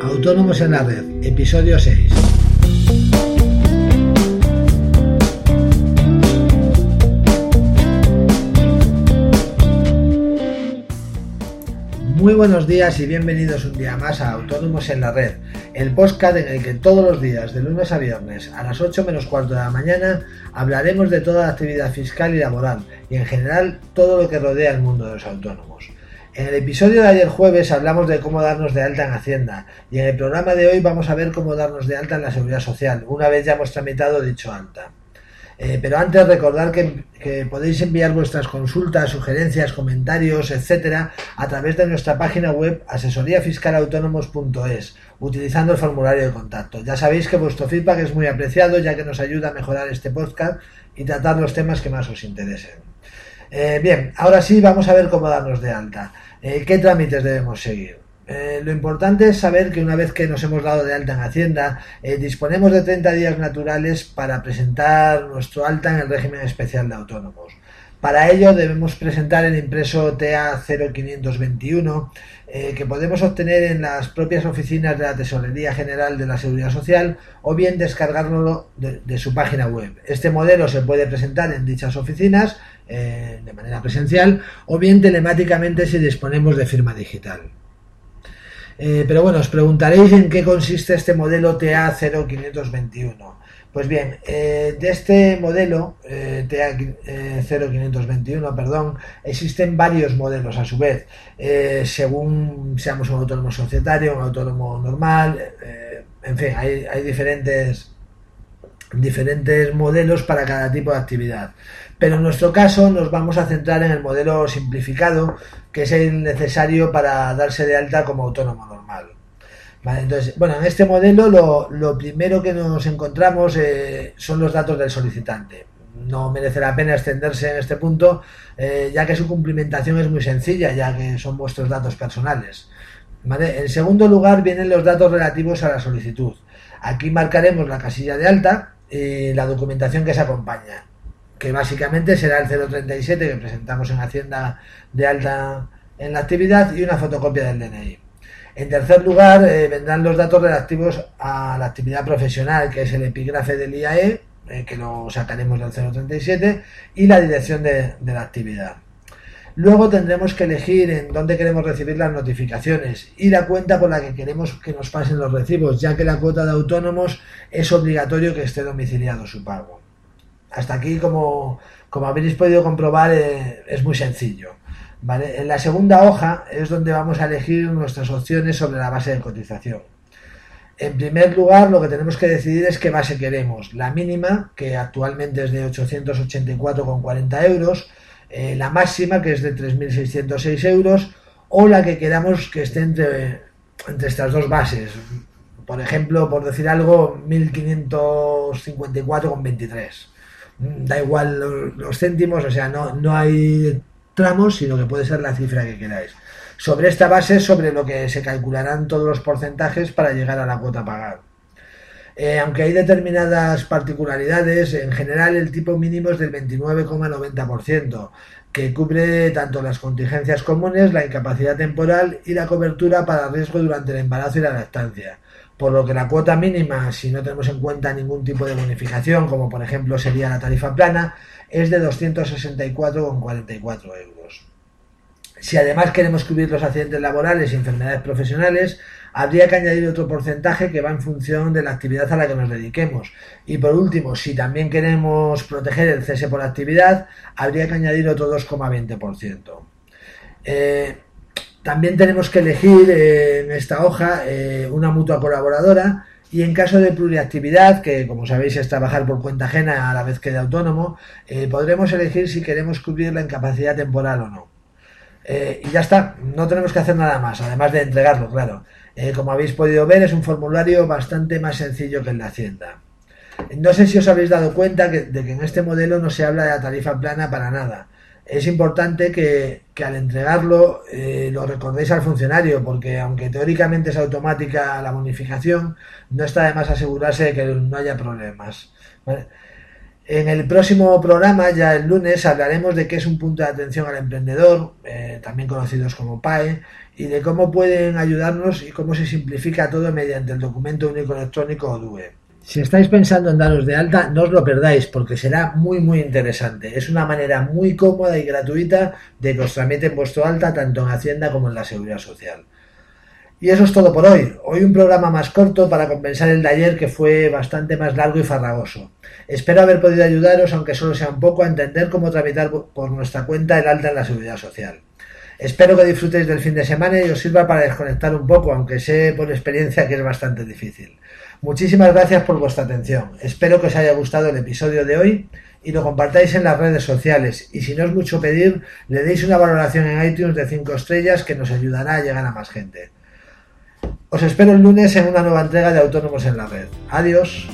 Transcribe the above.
Autónomos en la Red, episodio 6. Muy buenos días y bienvenidos un día más a Autónomos en la Red, el podcast en el que todos los días, de lunes a viernes, a las 8 menos cuarto de la mañana, hablaremos de toda la actividad fiscal y laboral y en general todo lo que rodea el mundo de los autónomos. En el episodio de ayer jueves hablamos de cómo darnos de alta en Hacienda y en el programa de hoy vamos a ver cómo darnos de alta en la Seguridad Social, una vez ya hemos tramitado dicho alta. Eh, pero antes recordar que, podéis enviar vuestras consultas, sugerencias, comentarios, etcétera, a través de nuestra página web asesoríafiscalautónomos.es, utilizando el formulario de contacto. Ya sabéis que vuestro feedback es muy apreciado, ya que nos ayuda a mejorar este podcast y tratar los temas que más os interesen. Eh, bien, ahora sí vamos a ver cómo darnos de alta. Eh, ¿Qué trámites debemos seguir? Eh, lo importante es saber que una vez que nos hemos dado de alta en Hacienda, disponemos de 30 días naturales para presentar nuestro alta en el régimen especial de autónomos. Para ello debemos presentar el impreso TA 0521 eh, que podemos obtener en las propias oficinas de la Tesorería General de la Seguridad Social o bien descargarlo de, su página web. Este modelo se puede presentar en dichas oficinas de manera presencial o bien telemáticamente si disponemos de firma digital. Eh, pero bueno, os preguntaréis en qué consiste este modelo TA0521. Pues bien, eh, de este modelo eh, TA0521, perdón, existen varios modelos a su vez, según seamos un autónomo societario, un autónomo normal, en fin, hay, hay diferentes diferentes modelos para cada tipo de actividad. Pero en nuestro caso nos vamos a centrar en el modelo simplificado, que es el necesario para darse de alta como autónomo entonces, bueno, en este modelo lo, primero que nos encontramos eh, son los datos del solicitante. No merece la pena extenderse en este punto, eh, ya que su cumplimentación es muy sencilla, ya que son vuestros datos personales. En segundo lugar vienen los datos relativos a la solicitud. Aquí marcaremos la casilla de alta, y la documentación que se acompaña, que básicamente será el 037 que presentamos en Hacienda de alta en la actividad y una fotocopia del DNI. En tercer lugar, eh, vendrán los datos relativos a la actividad profesional, que es el epígrafe del IAE, eh, que lo sacaremos del 037, y la dirección de la actividad. Luego tendremos que elegir en dónde queremos recibir las notificaciones y la cuenta por la que queremos que nos pasen los recibos, ya que la cuota de autónomos es obligatorio que esté domiciliado su pago. Hasta aquí, como, habéis podido comprobar, eh, es muy sencillo. En la segunda hoja es donde vamos a elegir nuestras opciones sobre la base de cotización. En primer lugar, lo que tenemos que decidir es qué base queremos. La mínima, que actualmente es de 884,40 euros, eh, la máxima, que es de 3.606 euros, o la que queramos que esté entre, entre estas dos bases. Por ejemplo, por decir algo, 1.554,23. Mm, da igual los, céntimos, o sea, no, no hay tramos, sino que puede ser la cifra que queráis. Sobre esta base sobre lo que se calcularán todos los porcentajes para llegar a la cuota a pagar. Eh, aunque hay determinadas particularidades, en general el tipo mínimo es del 29,90%, que cubre tanto las contingencias comunes, la incapacidad temporal y la cobertura para riesgo durante el embarazo y la lactancia. Por lo que la cuota mínima, si no tenemos en cuenta ningún tipo de bonificación, como por ejemplo sería la tarifa plana, es de 264,44 euros. Si además queremos cubrir los accidentes laborales y enfermedades profesionales, habría que añadir otro porcentaje que va en función de la actividad a la que nos dediquemos. Y por último, si también queremos proteger el cese por actividad, habría que añadir otro 2,20%. Eh, también tenemos que elegir eh, en esta hoja eh, una mutua colaboradora y en caso de pluriactividad, que como sabéis es trabajar por cuenta ajena a la vez que de autónomo, podremos elegir si queremos cubrir la incapacidad temporal o no. Eh, y ya está, no tenemos que hacer nada más, además de entregarlo, claro. Eh, como habéis podido ver, es un formulario bastante más sencillo que en la Hacienda. No sé si os habéis dado cuenta de que en este modelo no se habla de la tarifa plana para nada. Es importante que, al entregarlo eh, lo recordéis al funcionario, porque aunque teóricamente es automática la bonificación, no está de más asegurarse de que no haya problemas. En el próximo programa, ya el lunes, hablaremos de qué es un punto de atención al emprendedor, eh, también conocidos como PAE, y de cómo pueden ayudarnos y cómo se simplifica todo mediante el documento único electrónico o DUE. Si estáis pensando en daros de alta, no os lo perdáis porque será muy muy interesante. Es una manera muy cómoda y gratuita de que os tramiten vuestro alta tanto en Hacienda como en la Seguridad Social. Y eso es todo por hoy. Hoy un programa más corto para compensar el de ayer que fue bastante más largo y farragoso. Espero haber podido ayudaros, aunque solo sea un poco, a entender cómo tramitar por nuestra cuenta el alta en la Seguridad Social. Espero que disfrutéis del fin de semana y os sirva para desconectar un poco, aunque sé por experiencia que es bastante difícil. Muchísimas gracias por vuestra atención. Espero que os haya gustado el episodio de hoy y lo compartáis en las redes sociales. Y si no es mucho pedir, le deis una valoración en iTunes de 5 estrellas que nos ayudará a llegar a más gente. Os espero el lunes en una nueva entrega de Autónomos en la Red. Adiós.